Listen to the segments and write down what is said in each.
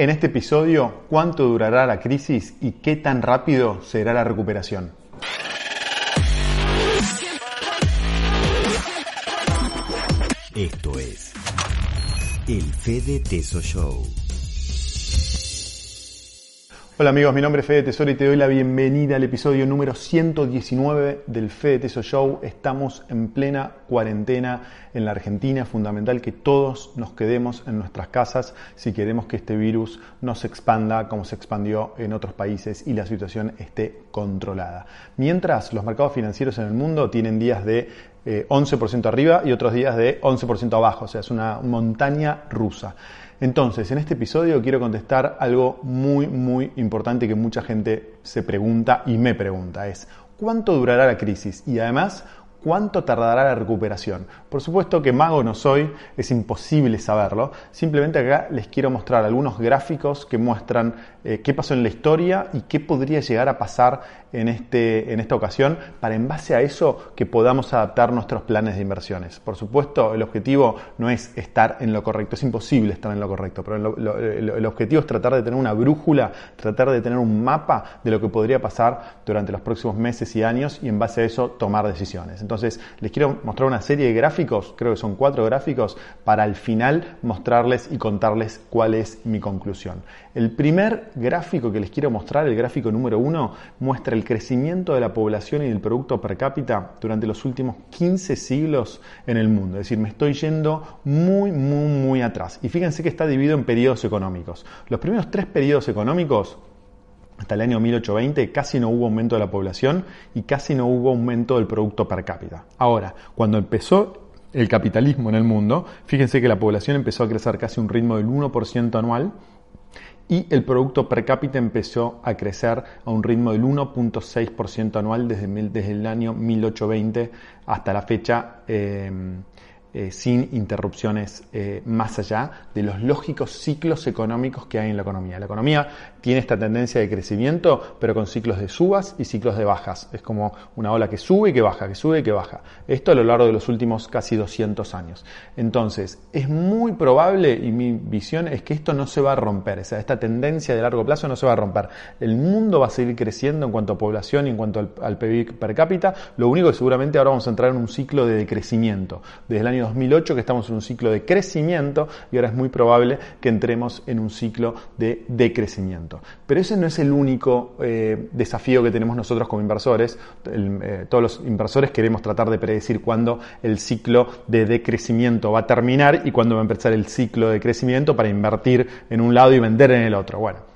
En este episodio, ¿cuánto durará la crisis y qué tan rápido será la recuperación? Esto es el Fede Teso Show. Hola amigos, mi nombre es Fede Tesoro y te doy la bienvenida al episodio número 119 del Fede Teso Show. Estamos en plena cuarentena en la Argentina. Es fundamental que todos nos quedemos en nuestras casas si queremos que este virus no se expanda como se expandió en otros países y la situación esté controlada. Mientras los mercados financieros en el mundo tienen días de 11% eh, arriba y otros días de 11% abajo, o sea, es una montaña rusa. Entonces, en este episodio quiero contestar algo muy, muy importante que mucha gente se pregunta y me pregunta, es ¿cuánto durará la crisis? Y además, ¿Cuánto tardará la recuperación? Por supuesto que mago no soy, es imposible saberlo. Simplemente acá les quiero mostrar algunos gráficos que muestran eh, qué pasó en la historia y qué podría llegar a pasar en, este, en esta ocasión para en base a eso que podamos adaptar nuestros planes de inversiones. Por supuesto, el objetivo no es estar en lo correcto, es imposible estar en lo correcto, pero el objetivo es tratar de tener una brújula, tratar de tener un mapa de lo que podría pasar durante los próximos meses y años y en base a eso tomar decisiones. Entonces, les quiero mostrar una serie de gráficos, creo que son cuatro gráficos, para al final mostrarles y contarles cuál es mi conclusión. El primer gráfico que les quiero mostrar, el gráfico número uno, muestra el crecimiento de la población y del producto per cápita durante los últimos 15 siglos en el mundo. Es decir, me estoy yendo muy, muy, muy atrás. Y fíjense que está dividido en periodos económicos. Los primeros tres periodos económicos hasta el año 1820 casi no hubo aumento de la población y casi no hubo aumento del producto per cápita. Ahora, cuando empezó el capitalismo en el mundo, fíjense que la población empezó a crecer casi un ritmo del 1% anual y el producto per cápita empezó a crecer a un ritmo del 1.6% anual desde, desde, el año 1820 hasta la fecha. Eh, eh, sin interrupciones eh, más allá de los lógicos ciclos económicos que hay en la economía. La economía tiene esta tendencia de crecimiento, pero con ciclos de subas y ciclos de bajas. Es como una ola que sube y que baja, que sube y que baja. Esto a lo largo de los últimos casi 200 años. Entonces, es muy probable, y mi visión es que esto no se va a romper, o sea, esta tendencia de largo plazo no se va a romper. El mundo va a seguir creciendo en cuanto a población y en cuanto al, PIB per cápita. Lo único que seguramente ahora vamos a entrar en un ciclo de decrecimiento. Desde el año 2008 que estamos en un ciclo de crecimiento y ahora es muy probable que entremos en un ciclo de decrecimiento. Pero ese no es el único eh, desafío que tenemos nosotros como inversores. Eh, todos los inversores queremos tratar de predecir cuándo el ciclo de decrecimiento va a terminar y cuándo va a empezar el ciclo de crecimiento para invertir en un lado y vender en el otro. Bueno,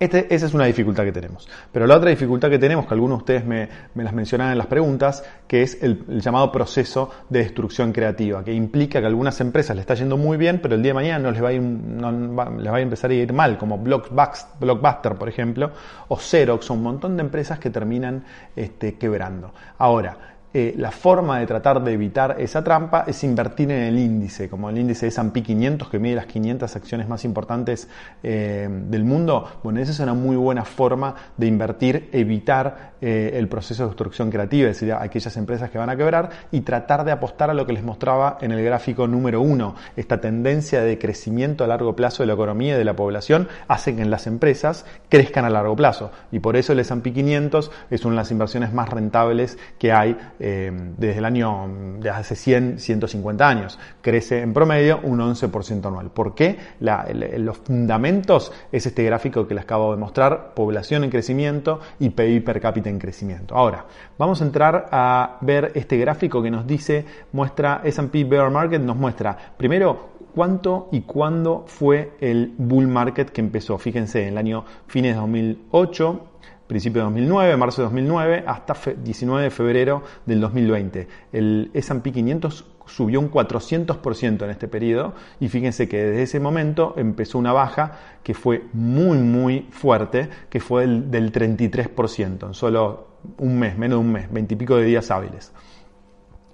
este, esa es una dificultad que tenemos. Pero la otra dificultad que tenemos, que algunos de ustedes me, las mencionan en las preguntas, que es el, llamado proceso de destrucción creativa, que implica que a algunas empresas les está yendo muy bien, pero el día de mañana no les va a, les va a empezar a ir mal, como Blockbuster, por ejemplo, o Xerox, o un montón de empresas que terminan este, quebrando. Ahora, eh, la forma de tratar de evitar esa trampa es invertir en el índice, como el índice de S&P 500 que mide las 500 acciones más importantes eh, del mundo. Bueno, esa es una muy buena forma de invertir, evitar eh, el proceso de destrucción creativa, es decir, aquellas empresas que van a quebrar y tratar de apostar a lo que les mostraba en el gráfico número uno. Esta tendencia de crecimiento a largo plazo de la economía y de la población hace que las empresas crezcan a largo plazo y por eso el S&P 500 es una de las inversiones más rentables que hay eh, desde el año de hace 100, 150 años. Crece en promedio un 11% anual. ¿Por qué? los fundamentos es este gráfico que les acabo de mostrar, población en crecimiento y PIB per cápita en crecimiento. Ahora, vamos a entrar a ver este gráfico que nos dice, muestra S&P Bear Market, nos muestra primero cuánto y cuándo fue el bull market que empezó. Fíjense, en el año fines de 2008 principio de 2009, marzo de 2009, hasta 19 de febrero del 2020. El S&P 500 subió un 400% en este periodo y fíjense que desde ese momento empezó una baja que fue muy muy fuerte, que fue el, del 33% en solo un mes, menos de un mes, 20 y pico de días hábiles.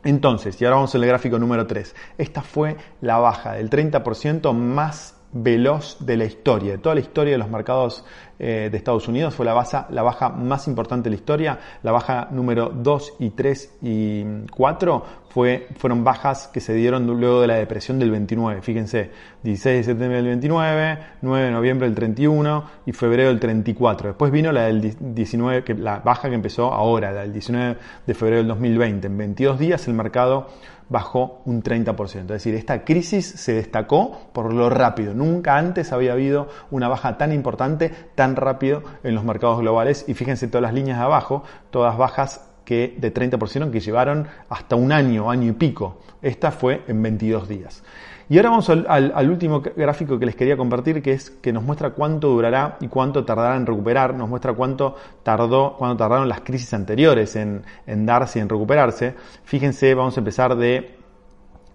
Entonces, y ahora vamos al gráfico número 3. Esta fue la baja del 30% más veloz de la historia, de toda la historia de los mercados eh, de Estados Unidos. Fue la, baja, la baja más importante de la historia. La baja número 2 y 3 y 4 fue, fueron bajas que se dieron luego de la depresión del 29. Fíjense, 16 de septiembre del 29, 9 de noviembre del 31 y febrero del 34. Después vino la del 19, que, la baja que empezó ahora, la del 19 de febrero del 2020. En 22 días el mercado bajó un 30%. Es decir, esta crisis se destacó por lo rápido. Nunca antes había habido una baja tan importante, tan rápido en los mercados globales. Y fíjense todas las líneas de abajo, todas bajas que de 30% que llevaron hasta un año, año y pico. Esta fue en 22 días. Y ahora vamos al, último gráfico que les quería compartir, que es que nos muestra cuánto durará y cuánto tardará en recuperar, nos muestra cuánto tardó, cuánto tardaron las crisis anteriores en, en darse y en recuperarse. Fíjense, vamos a empezar de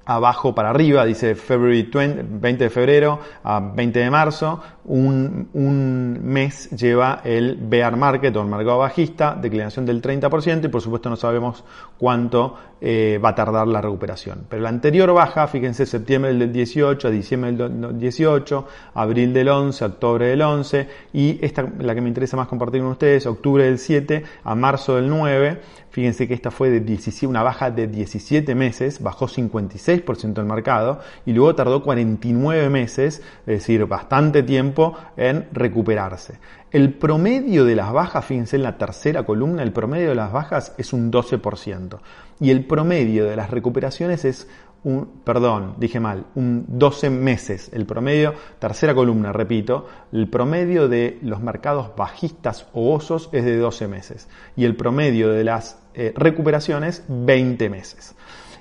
abajo para arriba, dice February 20, de febrero a 20 de marzo, un, un, mes lleva el bear market o el mercado bajista, declinación del 30% y por supuesto no sabemos cuánto eh, va a tardar la recuperación. Pero la anterior baja, fíjense, septiembre del 18 a diciembre del 18, abril del 11, octubre del 11 y esta, la que me interesa más compartir con ustedes, octubre del 7 a marzo del 9, fíjense que esta fue de 17, una baja de 17 meses, bajó 56% el mercado y luego tardó 49 meses, es decir, bastante tiempo en recuperarse. El promedio de las bajas, fíjense en la tercera columna, el promedio de las bajas es un 12%. Y el promedio de las recuperaciones es un, perdón, dije mal, un 12 meses. El promedio, tercera columna, repito, el promedio de los mercados bajistas o osos es de 12 meses. Y el promedio de las eh, recuperaciones, 20 meses.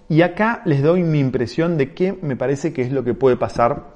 Y acá les doy mi impresión de qué me parece que es lo que puede pasar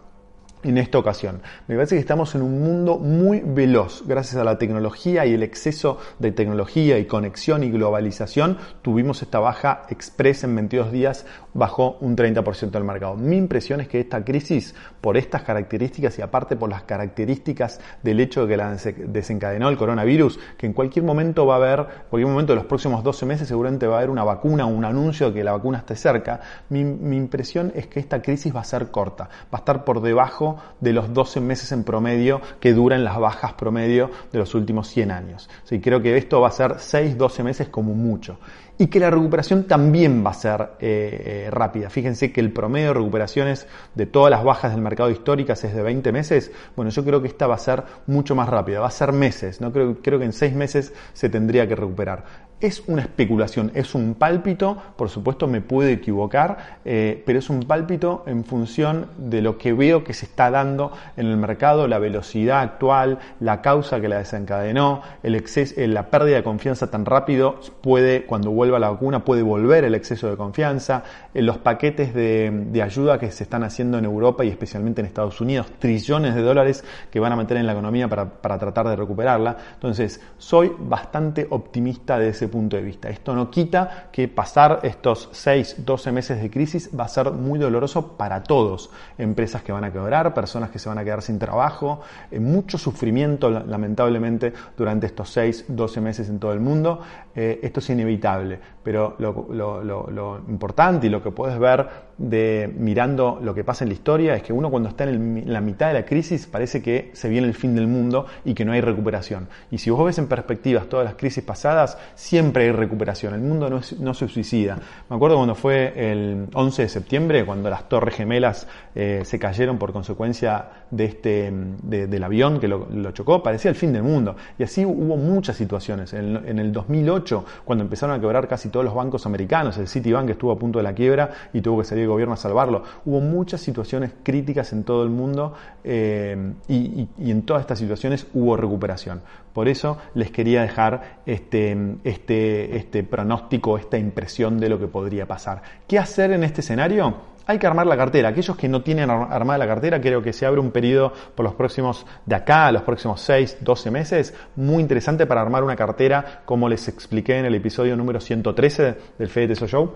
en esta ocasión. Me parece que estamos en un mundo muy veloz. Gracias a la tecnología y el exceso de tecnología y conexión y globalización, tuvimos esta baja express en 22 días, bajó un 30% del mercado. Mi impresión es que esta crisis, por estas características y aparte por las características del hecho de que la desencadenó el coronavirus, que en cualquier momento va a haber, en cualquier momento de los próximos 12 meses seguramente va a haber una vacuna un anuncio de que la vacuna esté cerca, mi, mi impresión es que esta crisis va a ser corta, va a estar por debajo de los 12 meses en promedio que duran las bajas promedio de los últimos 100 años. Sí, creo que esto va a ser 6, 12 meses como mucho y que la recuperación también va a ser eh, eh, rápida. Fíjense que el promedio de recuperaciones de todas las bajas del mercado históricas es de 20 meses. Bueno, yo creo que esta va a ser mucho más rápida, va a ser meses. ¿no? Creo, creo que en 6 meses se tendría que recuperar. Es una especulación, es un pálpito, por supuesto me puedo equivocar, eh, pero es un pálpito en función de lo que veo que se está dando en el mercado, la velocidad actual, la causa que la desencadenó, el exceso, la pérdida de confianza tan rápido puede, cuando vuelve a la vacuna puede volver el exceso de confianza, en los paquetes de, ayuda que se están haciendo en Europa y especialmente en Estados Unidos, trillones de dólares que van a meter en la economía para, para tratar de recuperarla. Entonces, soy bastante optimista de ese punto de vista. Esto no quita que pasar estos 6, 12 meses de crisis va a ser muy doloroso para todos. Empresas que van a quebrar, personas que se van a quedar sin trabajo, eh, mucho sufrimiento lamentablemente durante estos 6, 12 meses en todo el mundo. Eh, esto es inevitable pero lo, importante y lo que puedes ver de mirando lo que pasa en la historia es que uno cuando está en, la mitad de la crisis parece que se viene el fin del mundo y que no hay recuperación. Y si vos ves en perspectivas todas las crisis pasadas, siempre hay recuperación. El mundo no, se suicida. Me acuerdo cuando fue el 11 de septiembre, cuando las torres gemelas eh, se cayeron por consecuencia de este, del avión que lo, chocó, parecía el fin del mundo. Y así hubo muchas situaciones. En, en el 2008, cuando empezaron a quebrar casi todos los bancos americanos. El Citibank estuvo a punto de la quiebra y tuvo que salir el gobierno a salvarlo. Hubo muchas situaciones críticas en todo el mundo eh, y, en todas estas situaciones hubo recuperación. Por eso les quería dejar este, este, este pronóstico, esta impresión de lo que podría pasar. ¿Qué hacer en este escenario? Hay que armar la cartera. Aquellos que no tienen armada la cartera, creo que se abre un periodo por los próximos, de acá los próximos 6, 12 meses, muy interesante para armar una cartera, como les expliqué en el episodio número 113 del Fede Teso Show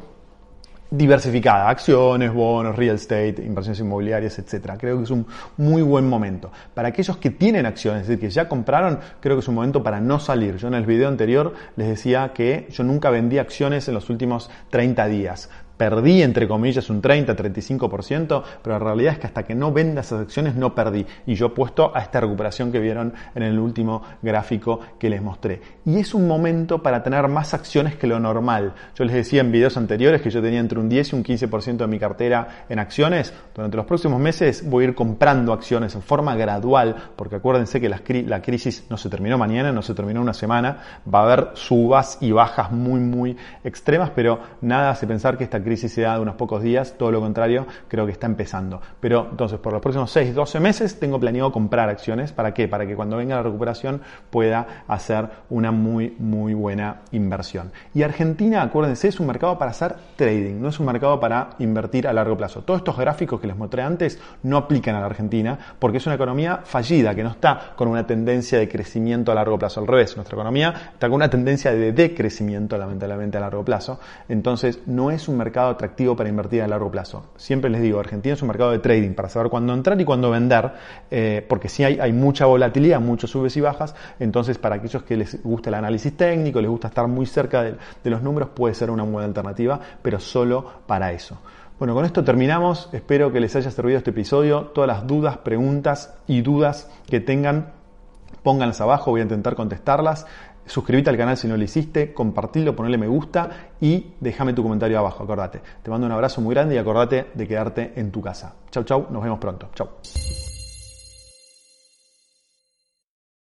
diversificada, acciones, bonos, real estate, inversiones inmobiliarias, etcétera. Creo que es un muy buen momento. Para aquellos que tienen acciones, es decir, que ya compraron, creo que es un momento para no salir. Yo en el video anterior les decía que yo nunca vendí acciones en los últimos 30 días perdí entre comillas un 30, 35%, pero la realidad es que hasta que no venda esas acciones no perdí. Y yo apuesto a esta recuperación que vieron en el último gráfico que les mostré. Y es un momento para tener más acciones que lo normal. Yo les decía en videos anteriores que yo tenía entre un 10 y un 15% de mi cartera en acciones. Durante los próximos meses voy a ir comprando acciones en forma gradual, porque acuérdense que la crisis no se terminó mañana, no se terminó una semana, va a haber subas y bajas muy, muy extremas, pero nada hace pensar que esta crisis sea de unos pocos días, todo lo contrario, creo que está empezando. Pero entonces, por los próximos 6, 12 meses, tengo planeado comprar acciones. ¿Para qué? Para que cuando venga la recuperación pueda hacer una muy, muy buena inversión. Y Argentina, acuérdense, es un mercado para hacer trading, no es un mercado para invertir a largo plazo. Todos estos gráficos que les mostré antes no aplican a la Argentina porque es una economía fallida, que no está con una tendencia de crecimiento a largo plazo. Al revés, nuestra economía está con una tendencia de decrecimiento, lamentablemente, a largo plazo. Entonces, no es un mercado atractivo para invertir a largo plazo. Siempre les digo, Argentina es un mercado de trading para saber cuándo entrar y cuándo vender, eh, porque si hay, hay mucha volatilidad, muchos subes y bajas. Entonces, para aquellos que les gusta el análisis técnico, les gusta estar muy cerca de, de los números, puede ser una buena alternativa, pero solo para eso. Bueno, con esto terminamos. Espero que les haya servido este episodio. Todas las dudas, preguntas y dudas que tengan, pónganlas abajo. Voy a intentar contestarlas. Suscríbete al canal si no lo hiciste, compartirlo, ponerle me gusta y déjame tu comentario abajo, acordate. Te mando un abrazo muy grande y acordate de quedarte en tu casa. Chau, chau, nos vemos pronto. Chau.